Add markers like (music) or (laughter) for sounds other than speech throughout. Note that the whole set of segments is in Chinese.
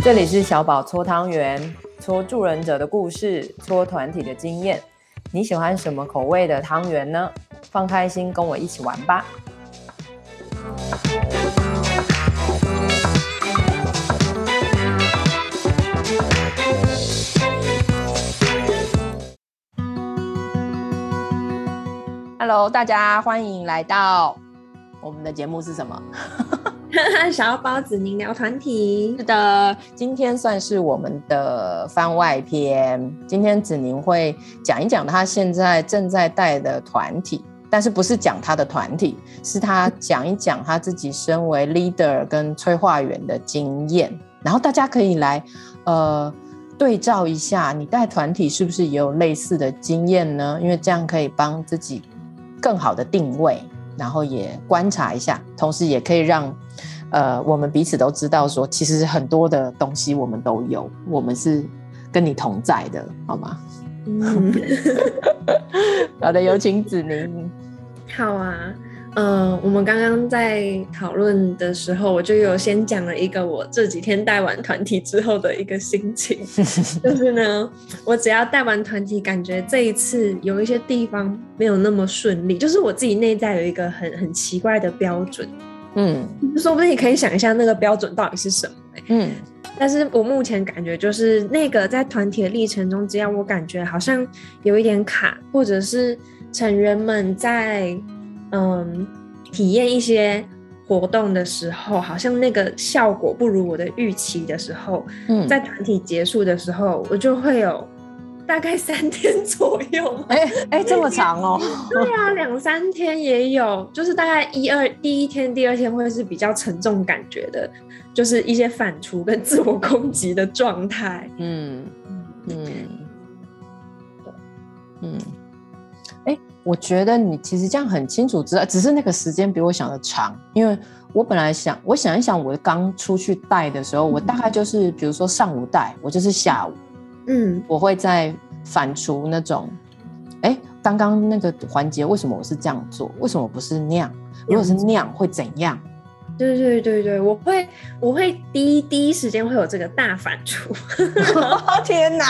这里是小宝搓汤圆，搓助人者的故事，搓团体的经验。你喜欢什么口味的汤圆呢？放开心，跟我一起玩吧。Hello，大家欢迎来到我们的节目是什么？(laughs) 小包子宁聊团体。是的，今天算是我们的番外篇。今天子宁会讲一讲他现在正在带的团体，但是不是讲他的团体，是他讲一讲他自己身为 (laughs) leader 跟催化员的经验。然后大家可以来呃对照一下，你带团体是不是也有类似的经验呢？因为这样可以帮自己更好的定位。然后也观察一下，同时也可以让，呃，我们彼此都知道说，其实很多的东西我们都有，我们是跟你同在的，好吗？嗯，(laughs) 好的，有请子宁。好啊。嗯、呃，我们刚刚在讨论的时候，我就有先讲了一个我这几天带完团体之后的一个心情，(laughs) 就是呢，我只要带完团体，感觉这一次有一些地方没有那么顺利，就是我自己内在有一个很很奇怪的标准，嗯，说不定你可以想一下那个标准到底是什么，欸，嗯，但是我目前感觉就是那个在团体的历程中，只要我感觉好像有一点卡，或者是成员们在。嗯，体验一些活动的时候，好像那个效果不如我的预期的时候，嗯，在团体结束的时候，我就会有大概三天左右，哎哎、欸欸，这么长哦？对啊，两三天也有，就是大概一二第一天、第二天会是比较沉重感觉的，就是一些反刍跟自我攻击的状态。嗯嗯嗯，嗯。我觉得你其实这样很清楚知道，只是那个时间比我想的长。因为我本来想，我想一想，我刚出去带的时候，我大概就是，比如说上午带，我就是下午，嗯，我会在反刍那种，哎，刚刚那个环节为什么我是这样做？为什么不是那样？如果是那样会怎样？对对对对，我会我会第一第一时间会有这个大反刍，(laughs) 天哪！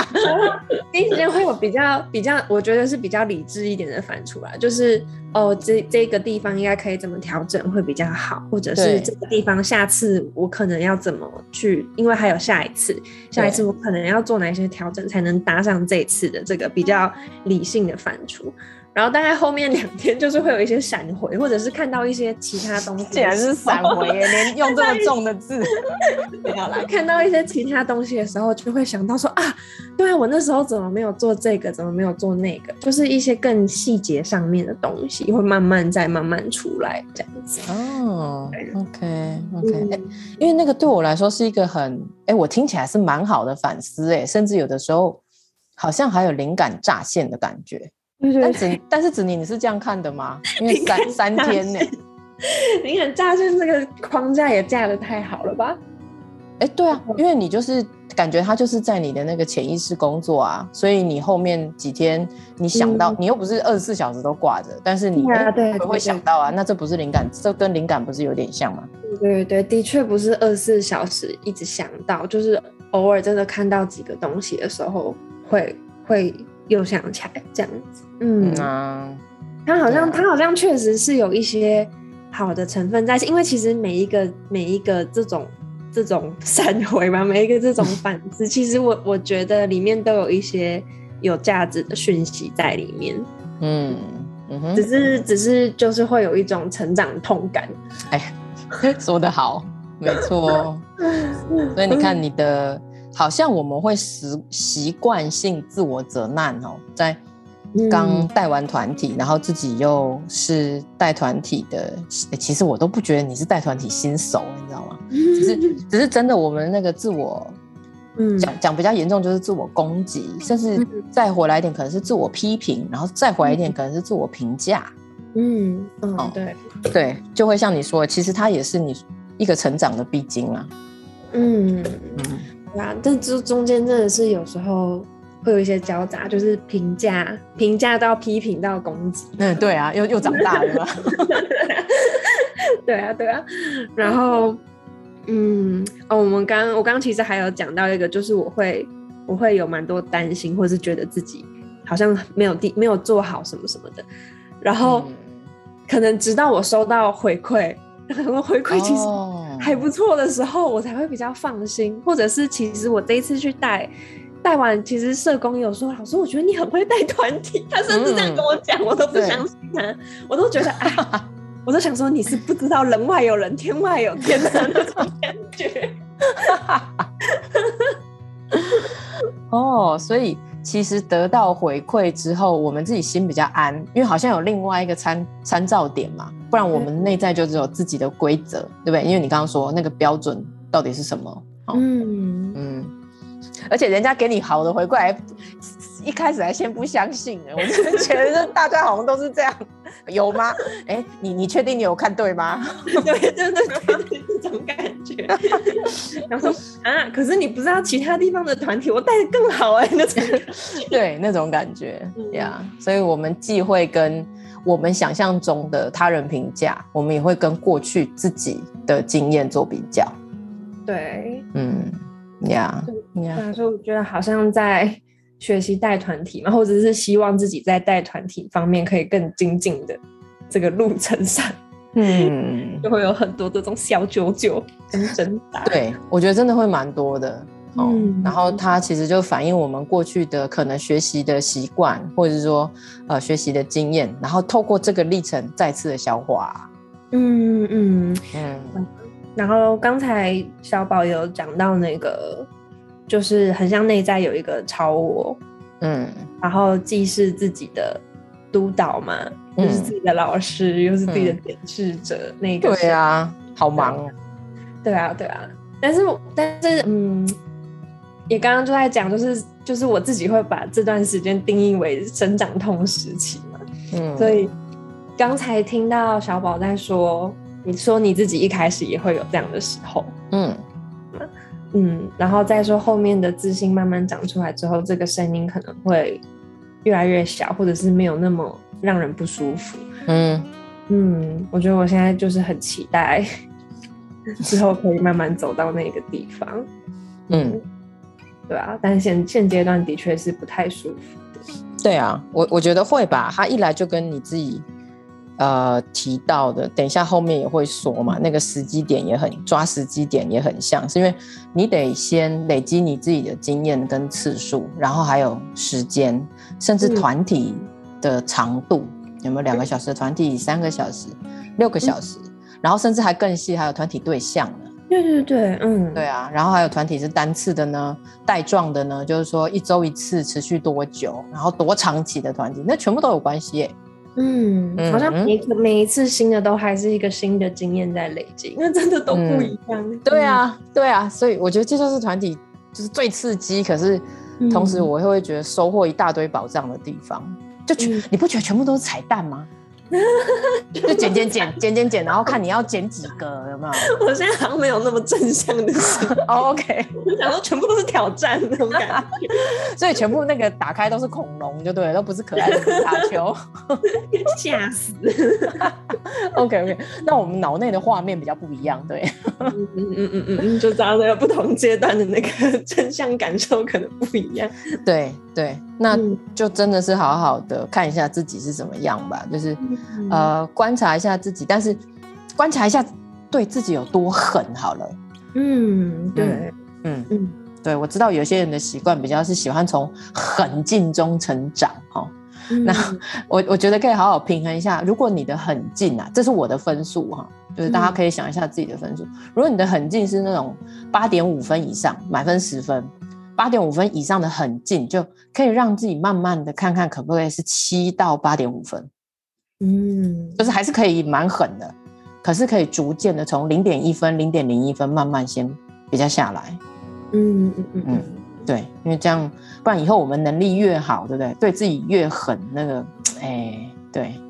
第一时间会有比较比较，我觉得是比较理智一点的反刍啦，就是哦，这这个地方应该可以怎么调整会比较好，或者是这个地方下次我可能要怎么去，因为还有下一次，下一次我可能要做哪些调整才能搭上这一次的这个比较理性的反刍。然后大概后面两天就是会有一些闪回，或者是看到一些其他东西。竟然是闪回耶，(laughs) 连用这么重的字。(laughs) 好啦，看到一些其他东西的时候，就会想到说啊，对啊，我那时候怎么没有做这个，怎么没有做那个？就是一些更细节上面的东西，会慢慢再慢慢出来这样子。哦，OK OK，嗯，因为那个对我来说是一个很，哎，我听起来是蛮好的反思，哎，甚至有的时候好像还有灵感乍现的感觉。对对对，但子但是子宁，你是这样看的吗？因为三 (laughs) 三天呢，灵感乍现这个框架也架的太好了吧？哎、欸，对啊，因为你就是感觉他就是在你的那个潜意识工作啊，所以你后面几天你想到，嗯、你又不是二十四小时都挂着，但是你会、啊、对会想到啊，那这不是灵感，这跟灵感不是有点像吗？对对对，的确不是二十四小时一直想到，就是偶尔真的看到几个东西的时候会会。又想起来这样子，嗯。啊，他好像他好像确实是有一些好的成分在，因为其实每一个每一个这种这种闪回吧，每一个这种 (laughs) (laughs) 反思，其实我我觉得里面都有一些有价值的讯息在里面，嗯嗯哼，只是只是就是会有一种成长痛感，哎，(laughs) 说得好，没错，所以你看你的。好像我们会习习惯性自我责难哦，在刚带完团体，嗯、然后自己又是带团体的，其实我都不觉得你是带团体新手，你知道吗？(laughs) 只是只是真的，我们那个自我，嗯，讲讲比较严重就是自我攻击，甚至再回来一点可能是自我批评，然后再回来一点可能是自我评价，嗯嗯，对。对，就会像你说，其实它也是你一个成长的必经啊，嗯。嗯。啊，但这中间真的是有时候会有一些交杂，就是评价、评价到批评到攻击。嗯，对啊，又又长大了。(laughs) 对啊，对啊。然后，嗯，哦，我们刚我刚刚其实还有讲到一个，就是我会我会有蛮多担心，或是觉得自己好像没有地没有做好什么什么的，然后、嗯、可能直到我收到回馈，然后回馈其实还不错的时候，哦、我才会比较放心，或者是其实我这一次去带。带完，其实社工有说：“老师，我觉得你很会带团体。”他甚至这样跟我讲，嗯、我都不相信他，我都觉得啊，我都想说你是不知道人外有人，天外有天的那种感觉。(laughs) 哦，所以其实得到回馈之后，我们自己心比较安，因为好像有另外一个参参照点嘛，不然我们内在就只有自己的规则，对不对？因为你刚刚说那个标准到底是什么？哦、嗯嗯。嗯而且人家给你好的回馈，还一开始还先不相信，我真的觉得大家好像都是这样，有吗？哎、欸，你你确定你有看对吗？(laughs) 对，真的对这种感觉。(laughs) 然后说啊，可是你不知道其他地方的团体，我带的更好哎、欸，那种对那种感觉呀。Yeah, 所以我们忌讳跟我们想象中的他人评价，我们也会跟过去自己的经验做比较。对，嗯。呀呀，所以我觉得好像在学习带团体嘛，或者是希望自己在带团体方面可以更精进的这个路程上，嗯，(laughs) 就会有很多这种小九九跟挣扎。对，我觉得真的会蛮多的哦。嗯、然后它其实就反映我们过去的可能学习的习惯，或者是说呃学习的经验，然后透过这个历程再次的消化。嗯嗯嗯。然后刚才小宝有讲到那个，就是很像内在有一个超我，嗯，然后既是自己的督导嘛，又、嗯、是自己的老师，又是自己的检视者，嗯、那个对啊，好忙哦，对啊，对啊，但是但是嗯，也刚刚就在讲，就是就是我自己会把这段时间定义为生长痛时期嘛，嗯，所以刚才听到小宝在说。你说你自己一开始也会有这样的时候，嗯嗯，然后再说后面的自信慢慢长出来之后，这个声音可能会越来越小，或者是没有那么让人不舒服。嗯嗯，我觉得我现在就是很期待 (laughs) 之后可以慢慢走到那个地方。嗯，嗯，对啊，但现现阶段的确是不太舒服的。对啊，我我觉得会吧，他一来就跟你自己。呃，提到的，等一下后面也会说嘛，那个时机点也很抓时机点也很像，是因为你得先累积你自己的经验跟次数，然后还有时间，甚至团体的长度，嗯、有没有两个小时的团体、三个小时、六个小时，嗯、然后甚至还更细，还有团体对象呢？对对对，嗯，对啊，然后还有团体是单次的呢，带状的呢，就是说一周一次，持续多久，然后多长期的团体，那全部都有关系耶。嗯，好像每每一次新的都还是一个新的经验在累积，那真的都不一样。嗯、对啊，对啊，所以我觉得这就是团体就是最刺激，可是同时我会会觉得收获一大堆宝藏的地方。就全、嗯、你不觉得全部都是彩蛋吗？就剪剪剪剪剪剪，然后看你要剪几个，有没有？(laughs) 我现在好像没有那么正向的事。Oh, (laughs) OK，我想说全部都是挑战那种感觉，(laughs) 所以全部那个打开都是恐龙，就对了，都不是可爱的皮卡丘，吓死。OK OK，那我们脑内的画面比较不一样，对。嗯嗯嗯嗯嗯，就大家那个不同阶段的那个正向感受可能不一样。对对，那就真的是好好的看一下自己是怎么样吧，就是。呃，观察一下自己，但是观察一下对自己有多狠好了。嗯，对，嗯嗯，嗯对，我知道有些人的习惯比较是喜欢从狠劲中成长哈。嗯、那我我觉得可以好好平衡一下，如果你的狠劲啊，这是我的分数哈，就是大家可以想一下自己的分数。嗯、如果你的狠劲是那种八点五分以上，满分十分，八点五分以上的很近，就可以让自己慢慢的看看可不可以是七到八点五分。嗯，就是还是可以蛮狠的，可是可以逐渐的从零点一分、零点零一分慢慢先比较下来。嗯嗯嗯嗯，对，因为这样，不然以后我们能力越好，对不对？对自己越狠，那个，哎，对，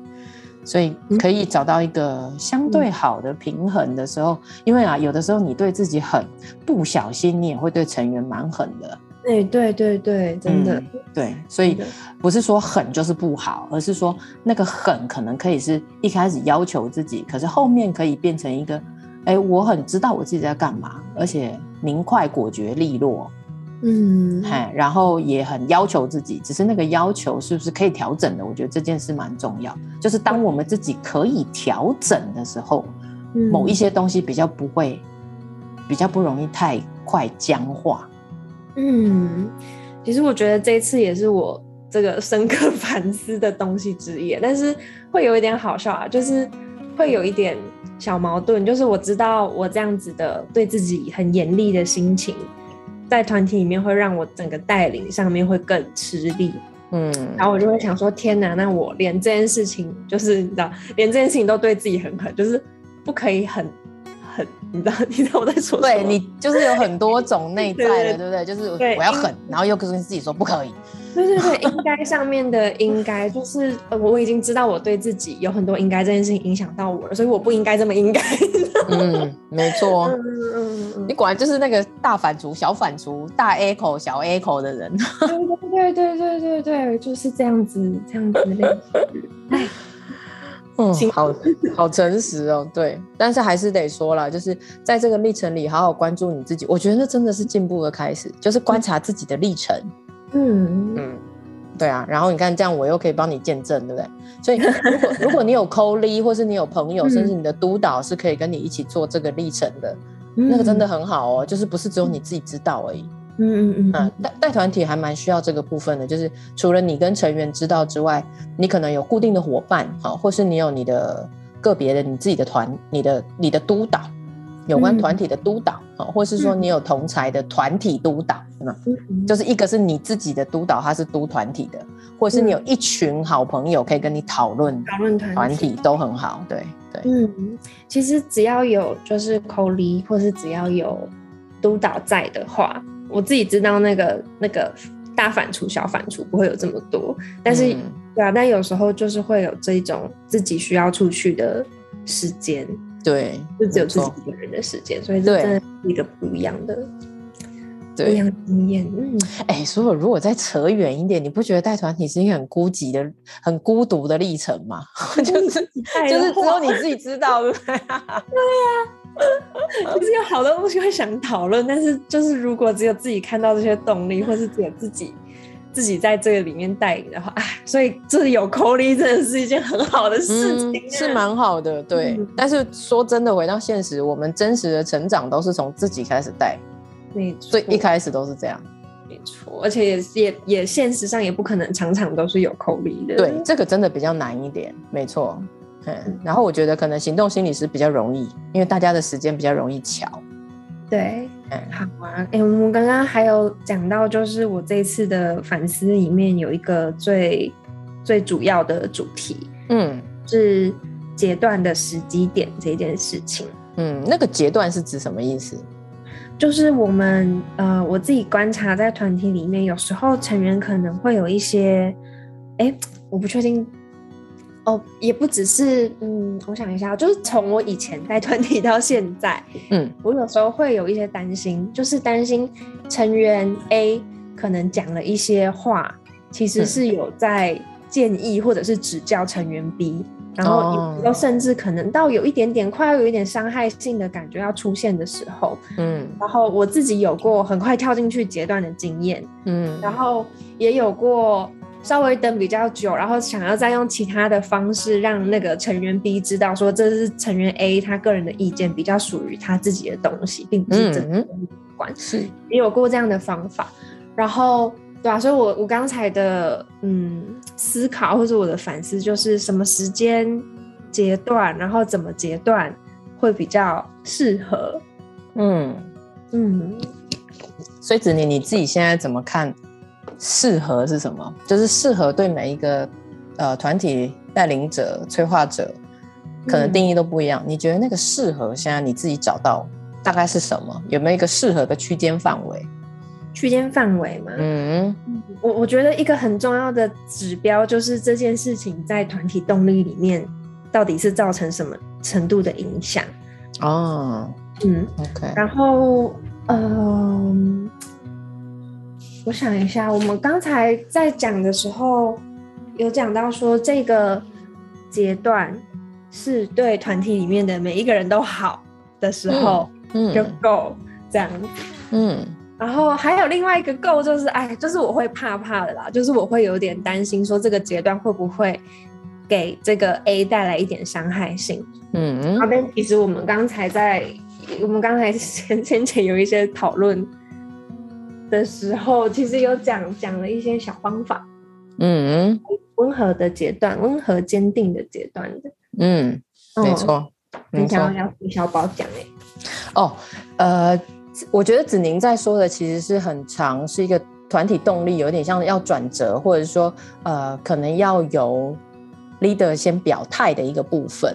所以可以找到一个相对好的平衡的时候，因为啊，有的时候你对自己狠，不小心你也会对成员蛮狠的。对对对对，真的、嗯、对，所以不是说狠就是不好，而是说那个狠可能可以是一开始要求自己，可是后面可以变成一个，哎，我很知道我自己在干嘛，而且明快、果决、利落。嗯，哎，然后也很要求自己，只是那个要求是不是可以调整的？我觉得这件事蛮重要。就是当我们自己可以调整的时候，嗯、某一些东西比较不会，比较不容易太快僵化。嗯，其实我觉得这一次也是我这个深刻 (laughs) 反思的东西之一，但是会有一点好笑啊，就是会有一点小矛盾，就是我知道我这样子的对自己很严厉的心情。在团体里面会让我整个带领上面会更吃力，嗯，然后我就会想说，天哪，那我连这件事情，就是你知道，连这件事情都对自己很狠，就是不可以很很，你知道，(laughs) 你知道我在说什么？对，你就是有很多种内在的，对，不对？就是我要狠，然后又跟自己说不可以。对对对，应该上面的应该就是我已经知道我对自己有很多应该这件事情影响到我了，所以我不应该这么应该。嗯，没错。(laughs) 嗯嗯嗯，你果然就是那个大反刍、小反刍、大 A 口、小 A 口的人。对对对对对对，就是这样子，这样子的。哎，嗯，好好诚实哦。对，但是还是得说了，就是在这个历程里，好好关注你自己。我觉得那真的是进步的开始，就是观察自己的历程。嗯嗯，对啊，然后你看这样，我又可以帮你见证，对不对？所以如果如果你有 co-lead 或是你有朋友，甚至你的督导是可以跟你一起做这个历程的，嗯、那个真的很好哦。就是不是只有你自己知道而已。嗯嗯嗯。带带团体还蛮需要这个部分的，就是除了你跟成员知道之外，你可能有固定的伙伴，好，或是你有你的个别的你自己的团，你的你的督导。有关团体的督导，嗯、或是说你有同才的团体督导，嗯嗯、就是一个是你自己的督导，他是督团体的，或者是你有一群好朋友可以跟你讨论讨论团体都很好，对对。嗯，其实只要有就是 co-lead 或是只要有督导在的话，我自己知道那个那个大反刍小反刍不会有这么多，但是、嗯、对啊，但有时候就是会有这种自己需要出去的时间。对，就只有自己一个人的时间，所以这真的是一个不一样的，对不一样经验。嗯，哎，所以如果再扯远一点，你不觉得带团体是一个很孤寂的、很孤独的历程吗？(laughs) 就是就是只有你自己知道，对不对？(laughs) 对呀，(laughs) 就是有好多东西会想讨论，但是就是如果只有自己看到这些动力，或是只有自己。自己在这个里面带领的话，哎，所以这里有 co-lead 真的是一件很好的事情，啊嗯，是蛮好的，对。嗯、但是说真的，回到现实，我们真实的成长都是从自己开始带，没错，所以一开始都是这样，没错。而且也也也现实上也不可能场场都是有 co-lead 的，对，这个真的比较难一点，没错。嗯，然后我觉得可能行动心理师比较容易，因为大家的时间比较容易巧。对。好啊，哎、欸，我们刚刚还有讲到，就是我这次的反思里面有一个最最主要的主题，嗯，是截断的时机点这件事情。嗯，那个截断是指什么意思？就是我们呃，我自己观察在团体里面，有时候成员可能会有一些，哎、欸，我不确定。哦，也不只是，嗯，我想一下，就是从我以前带团体到现在，嗯，我有时候会有一些担心，就是担心成员 A 可能讲了一些话，其实是有在建议或者是指教成员 B，、嗯、然后有甚至可能到有一点点快要有一点伤害性的感觉要出现的时候，嗯，然后我自己有过很快跳进去截断的经验，嗯，然后也有过。稍微等比较久，然后想要再用其他的方式让那个成员 B 知道，说这是成员 A 他个人的意见，比较属于他自己的东西，并不是真的关系。也有过这样的方法，然后对啊，所以我我刚才的嗯思考或者我的反思就是什么时间阶段，然后怎么阶段会比较适合？嗯嗯，所以子宁你自己现在怎么看？适合是什么？就是适合对每一个呃团体带领者、催化者，可能定义都不一样。嗯、你觉得那个适合，现在你自己找到大概是什么？有没有一个适合的区间范围？区间范围吗？嗯，我我觉得一个很重要的指标就是这件事情在团体动力里面到底是造成什么程度的影响。哦，嗯，OK。然后，嗯、呃。我想一下，我们刚才在讲的时候有讲到说，这个阶段是对团体里面的每一个人都好，的时候，嗯，就够这样子，嗯。然后还有另外一个够就是，哎，就是我会怕怕的啦，就是我会有点担心，说这个阶段会不会给这个 A 带来一点伤害性。嗯，那边其实我们刚才在我们刚才先先前有一些讨论的时候，其实有讲讲了一些小方法。嗯，温和的阶段，温和坚定的阶段的。嗯，没错。你想要要李小宝讲哎？哦，呃。我觉得子宁在说的其实是很长，是一个团体动力，有点像要转折，或者说呃，可能要由 leader 先表态的一个部分。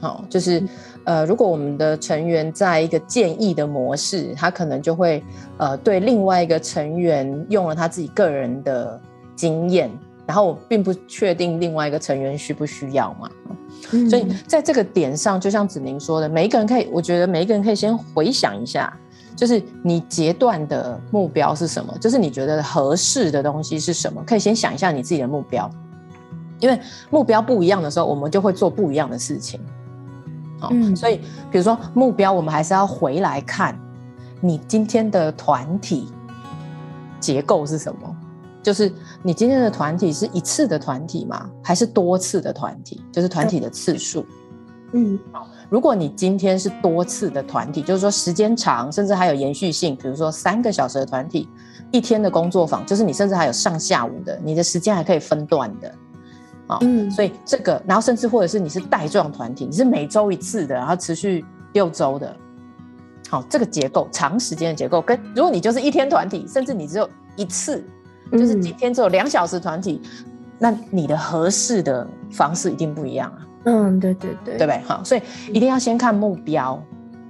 好、哦，就是呃，如果我们的成员在一个建议的模式，他可能就会呃，对另外一个成员用了他自己个人的经验，然后我并不确定另外一个成员需不需要嘛。嗯、所以在这个点上，就像子宁说的，每一个人可以，我觉得每一个人可以先回想一下。就是你阶段的目标是什么？就是你觉得合适的东西是什么？可以先想一下你自己的目标，因为目标不一样的时候，我们就会做不一样的事情。好，嗯，所以比如说目标，我们还是要回来看你今天的团体结构是什么？就是你今天的团体是一次的团体吗？还是多次的团体？就是团体的次数。嗯，好。如果你今天是多次的团体，就是说时间长，甚至还有延续性，比如说三个小时的团体，一天的工作坊，就是你甚至还有上下午的，你的时间还可以分段的，啊、嗯，所以这个，然后甚至或者是你是带状团体，你是每周一次的，然后持续六周的，好，这个结构长时间的结构，跟如果你就是一天团体，甚至你只有一次，就是今天只有两小时团体，嗯、那你的合适的方式一定不一样啊。嗯，对对对，对不对？好，所以一定要先看目标，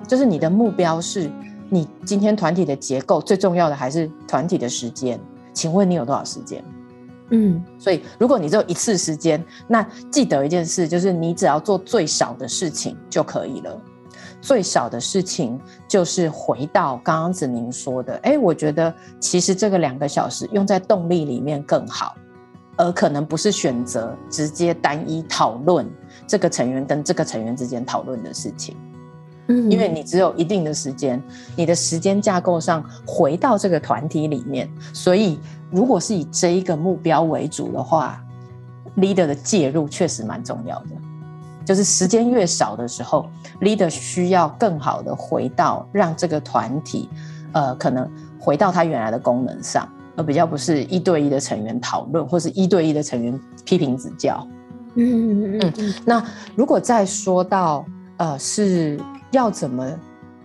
就是你的目标是你今天团体的结构，最重要的还是团体的时间。请问你有多少时间？嗯，所以如果你只有一次时间，那记得一件事，就是你只要做最少的事情就可以了。最少的事情就是回到刚刚子宁说的，哎，我觉得其实这个两个小时用在动力里面更好，而可能不是选择直接单一讨论。这个成员跟这个成员之间讨论的事情，嗯，因为你只有一定的时间，你的时间架构上回到这个团体里面，所以如果是以这一个目标为主的话，leader 的介入确实蛮重要的。就是时间越少的时候，leader 需要更好的回到让这个团体，呃，可能回到他原来的功能上，而比较不是一对一的成员讨论，或是一对一的成员批评指教。嗯嗯嗯嗯，那如果再说到呃是要怎么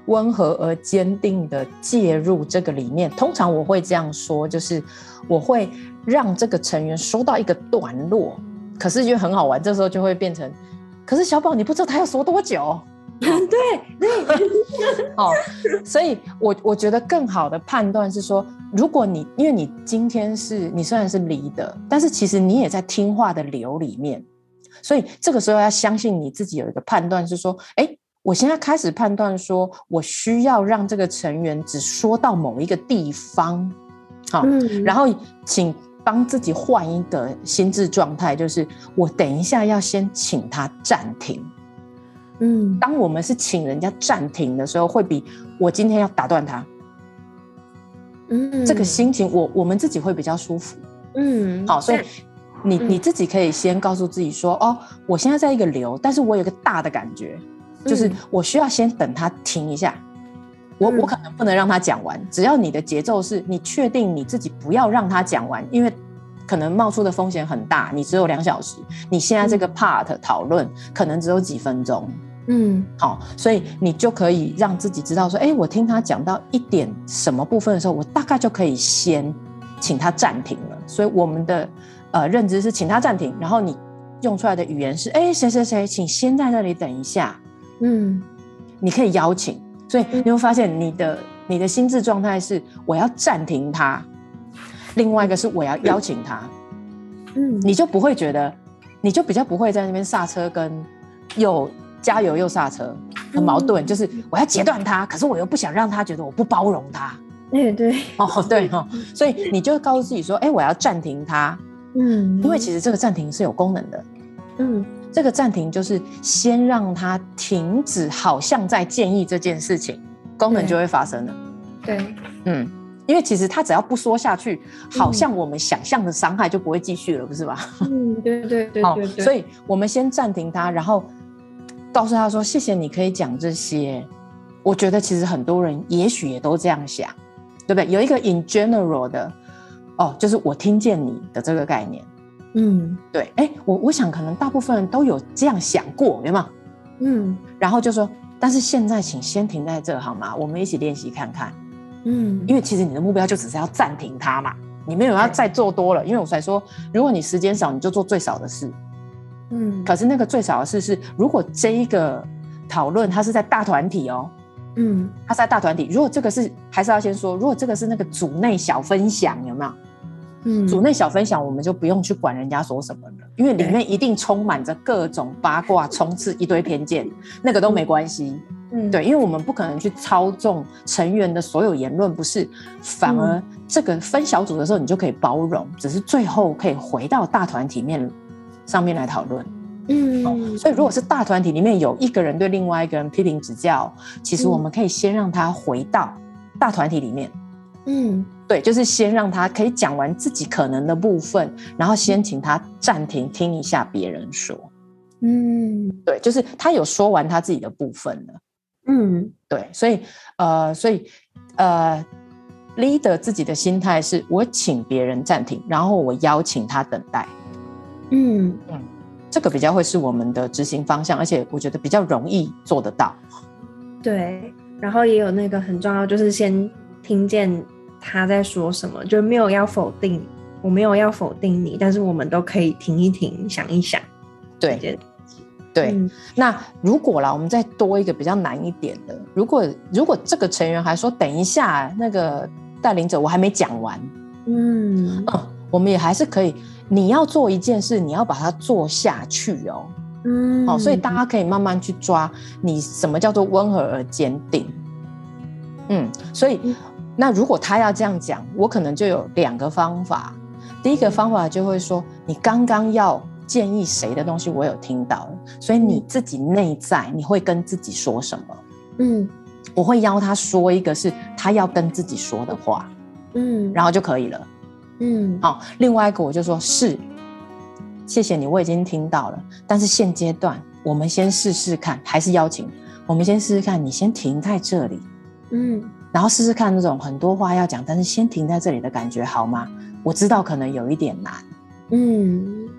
温和而坚定的介入这个里面，通常我会这样说，就是我会让这个成员说到一个段落，可是就很好玩，这时候就会变成，可是小宝你不知道他要说多久，对对，哦，所以我我觉得更好的判断是说，如果你因为你今天是你虽然是离的，但是其实你也在听话的流里面。所以这个时候要相信你自己有一个判断，是说，哎，我现在开始判断说，我需要让这个成员只说到某一个地方，好，嗯，然后请帮自己换一个心智状态，就是我等一下要先请他暂停，嗯，当我们是请人家暂停的时候，会比我今天要打断他，嗯，这个心情我我们自己会比较舒服，嗯，好，所以。你你自己可以先告诉自己说，哦，我现在在一个流，但是我有个大的感觉，就是我需要先等他停一下，我我可能不能让他讲完，只要你的节奏是你确定你自己不要让他讲完，因为可能冒出的风险很大，你只有两小时，你现在这个 part 讨论可能只有几分钟，嗯，好，所以你就可以让自己知道说，哎，我听他讲到一点什么部分的时候，我大概就可以先请他暂停了，所以我们的。呃，认知是请他暂停，然后你用出来的语言是，哎，谁谁谁，请先在那里等一下。嗯，你可以邀请，所以你会发现你的你的心智状态是我要暂停它，另外一个是我要邀请它。嗯，你就不会觉得，你就比较不会在那边刹车跟又加油又刹车，很矛盾，就是我要截断它，可是我又不想让他觉得我不包容他。对对，哦对哦，所以你就告诉自己说，哎，我要暂停它。嗯，因为其实这个暂停是有功能的，嗯，这个暂停就是先让他停止，好像在建议这件事情，功能就会发生了。对，嗯，因为其实他只要不说下去，好像我们想象的伤害就不会继续了，不是吧？嗯，对对对对对。所以我们先暂停它，然后告诉他说：“谢谢，你可以讲这些。”我觉得其实很多人也许也都这样想，对不对？有一个 in general 的，哦，就是我听见你的这个概念。嗯，对，哎，我我想可能大部分人都有这样想过，有没有？嗯，然后就说，但是现在请先停在这好吗？我们一起练习看看。嗯，因为其实你的目标就只是要暂停它嘛，你没有要再做多了。因为我才说，如果你时间少，你就做最少的事。嗯，可是那个最少的事是，如果这一个讨论它是在大团体哦，嗯，它是在大团体。如果这个是，还是要先说，如果这个是那个组内小分享，有没有？嗯，组内小分享，我们就不用去管人家说什么了，因为里面一定充满着各种八卦，充斥一堆偏见，那个都没关系。嗯，对，因为我们不可能去操纵成员的所有言论，不是，反而这个分小组的时候，你就可以包容，只是最后可以回到大团体面上面来讨论。嗯、哦，所以如果是大团体里面有一个人对另外一个人批评指教，其实我们可以先让他回到大团体里面。嗯。对，就是先让他可以讲完自己可能的部分，然后先请他暂停听一下别人说。嗯，对，就是他有说完他自己的部分了。嗯，对，所以呃，所以呃，leader 自己的心态是我请别人暂停，然后我邀请他等待。嗯嗯，这个比较会是我们的执行方向，而且我觉得比较容易做得到。对，然后也有那个很重要，就是先听见。他在说什么？就没有要否定，我没有要否定你，但是我们都可以停一停，想一想。对，对。嗯、那如果啦，我们再多一个比较难一点的，如果如果这个成员还说等一下，那个带领者我还没讲完，嗯嗯，我们也还是可以。你要做一件事，你要把它做下去哦。嗯，好，所以大家可以慢慢去抓你什么叫做温和而坚定。嗯，所以。那如果他要这样讲，我可能就有两个方法。第一个方法就会说，你刚刚要建议谁的东西，我有听到了，所以你自己内在你会跟自己说什么？嗯，我会邀他说一个是他要跟自己说的话，嗯，然后就可以了。嗯，好，另外一个我就说是，谢谢你，我已经听到了，但是现阶段我们先试试看，还是邀请我们先试试看，你先停在这里，嗯。然后试试看那种很多话要讲，但是先停在这里的感觉好吗？我知道可能有一点难，嗯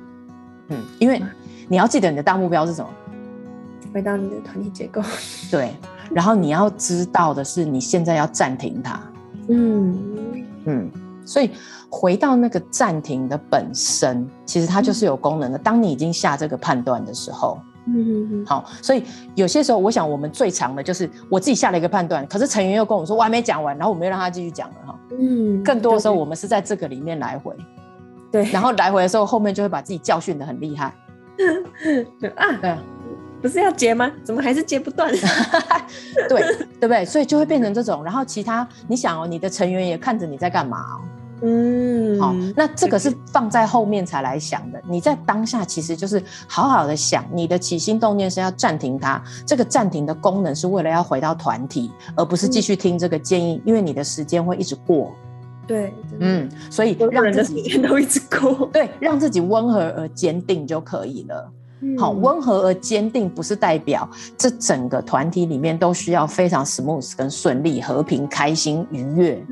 嗯，因为你要记得你的大目标是什么？回到你的团体结构。(laughs) 对，然后你要知道的是，你现在要暂停它。嗯嗯，所以回到那个暂停的本身，其实它就是有功能的。当你已经下这个判断的时候。嗯嗯好，所以有些时候，我想我们最长的就是我自己下了一个判断，可是成员又跟我说我还没讲完，然后我没有让他继续讲了哈。嗯，更多的时候我们是在这个里面来回，对，然后来回的时候，后面就会把自己教训的很厉害。(laughs) 对啊，对，不是要接吗？怎么还是接不断？(laughs) 对，对不对？所以就会变成这种，然后其他你想哦，你的成员也看着你在干嘛哦。嗯，好，那这个是放在后面才来想的。你在当下其实就是好好的想，你的起心动念是要暂停它。这个暂停的功能是为了要回到团体，而不是继续听这个建议，嗯、因为你的时间会一直过。对，嗯，所以让自己都一直过。对，让自己温和而坚定就可以了。嗯、好，温和而坚定不是代表这整个团体里面都需要非常 smooth 跟顺利、和平、开心、愉悦。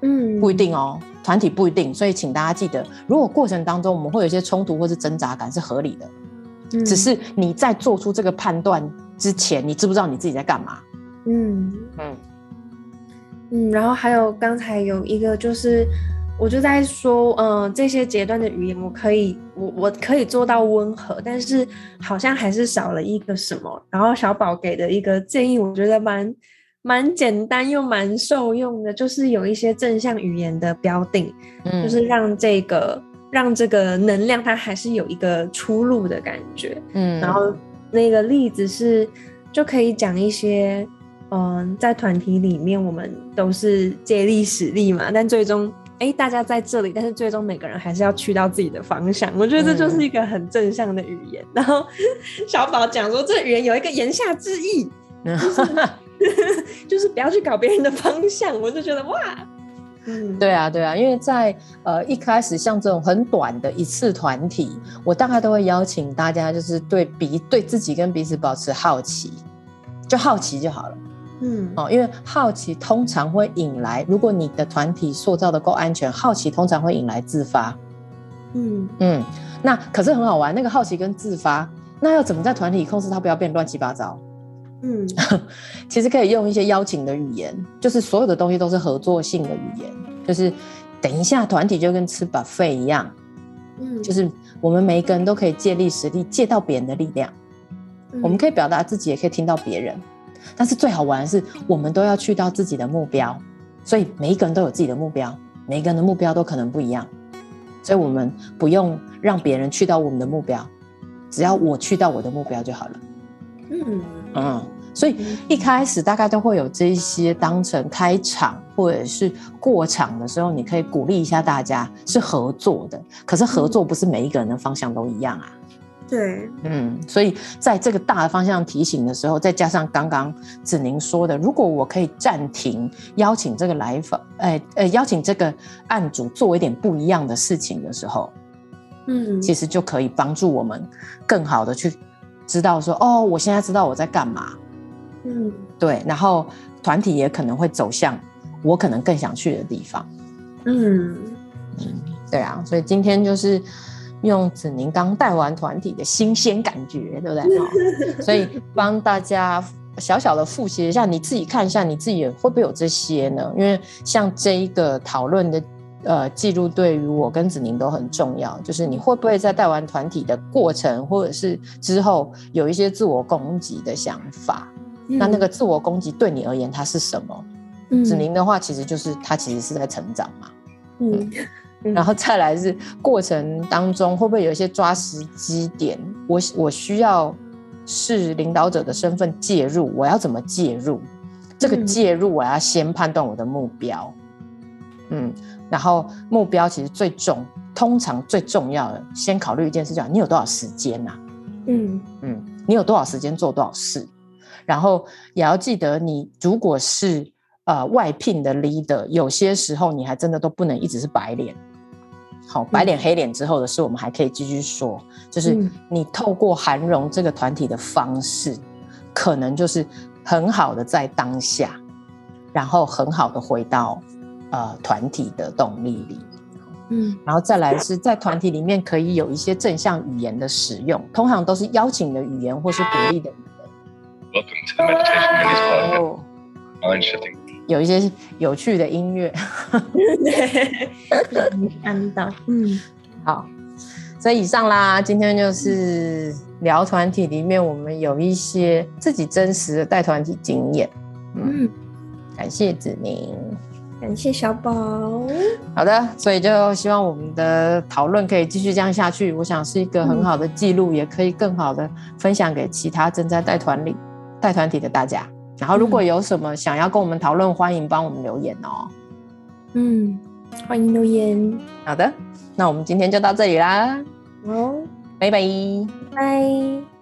嗯，不一定哦。团体不一定，所以请大家记得，如果过程当中我们会有一些冲突或是挣扎感是合理的，嗯，只是你在做出这个判断之前，你知不知道你自己在干嘛？嗯嗯嗯，然后还有刚才有一个就是，我就在说，嗯、呃，这些阶段的语言我可以，我我可以做到温和，但是好像还是少了一个什么。然后小宝给的一个建议，我觉得蛮。蛮简单又蛮受用的，就是有一些正向语言的标定，嗯，就是让这个让这个能量它还是有一个出路的感觉，嗯，然后那个例子是就可以讲一些，嗯，在团体里面我们都是借力使力嘛，但最终哎，大家在这里，但是最终每个人还是要去到自己的方向。我觉得这就是一个很正向的语言。嗯、然后 (laughs) 小宝讲说，这语言有一个言下之意，就是 (laughs) (laughs) 就是不要去搞别人的方向。我就觉得哇，嗯，对啊，对啊，因为在呃一开始像这种很短的一次团体，我大概都会邀请大家，就是对彼对自己跟彼此保持好奇，就好奇就好了。嗯，哦，因为好奇通常会引来，如果你的团体塑造的够安全，好奇通常会引来自发。嗯嗯，那可是很好玩，那个好奇跟自发，那要怎么在团体控制它不要变乱七八糟？嗯，(laughs) 其实可以用一些邀请的语言，就是所有的东西都是合作性的语言，就是等一下团体就跟吃 buffet 一样，嗯，就是我们每一个人都可以借力使力，借到别人的力量，嗯，我们可以表达自己，也可以听到别人。但是最好玩的是，我们都要去到自己的目标，所以每一个人都有自己的目标，每一个人的目标都可能不一样，所以我们不用让别人去到我们的目标，只要我去到我的目标就好了。嗯嗯，所以一开始大概都会有这一些当成开场或者是过场的时候，你可以鼓励一下大家是合作的，可是合作不是每一个人的方向都一样啊。对，嗯，所以在这个大的方向提醒的时候，再加上刚刚子宁说的，如果我可以暂停邀请这个来访，哎，呃，邀请这个案主做一点不一样的事情的时候，嗯，其实就可以帮助我们更好的去知道说，哦，我现在知道我在干嘛，嗯，对，然后团体也可能会走向我可能更想去的地方，嗯嗯，对啊，所以今天就是。用子宁刚带完团体的新鲜感觉，对不对？(laughs) 所以帮大家小小的复习一下，你自己看一下，你自己会不会有这些呢？因为像这一个讨论的呃记录，对于我跟子宁都很重要。就是你会不会在带完团体的过程，或者是之后有一些自我攻击的想法？嗯、那那个自我攻击对你而言，它是什么？嗯、子宁的话，其实就是他其实是在成长嘛。嗯。嗯然后再来是过程当中会不会有一些抓时机点？我我需要是领导者的身份介入，我要怎么介入？这个介入我要先判断我的目标，嗯，然后目标其实最重，通常最重要的先考虑一件事，叫你有多少时间呐？嗯嗯，你有多少时间做多少事？然后也要记得，你如果是呃外聘的 leader，有些时候你还真的都不能一直是白脸。好，白脸黑脸之后的事，我们还可以继续说。就是你透过涵容这个团体的方式，可能就是很好的在当下，然后很好的回到呃团体的动力里。嗯，然后再来是在团体里面可以有一些正向语言的使用，通常都是邀请的语言或是鼓励的语言。Welcome to meditation 有一些有趣的音乐，对，看到，嗯，好，所以以上啦，今天就是聊团体里面，我们有一些自己真实的带团体经验，嗯，嗯，感谢子宁，感谢小宝，好的，所以就希望我们的讨论可以继续这样下去，我想是一个很好的记录，嗯、也可以更好的分享给其他正在带团里带团体的大家。然后，如果有什么想要跟我们讨论，欢迎帮我们留言哦。嗯，欢迎留言。好的，那我们今天就到这里啦。哦，拜拜，拜。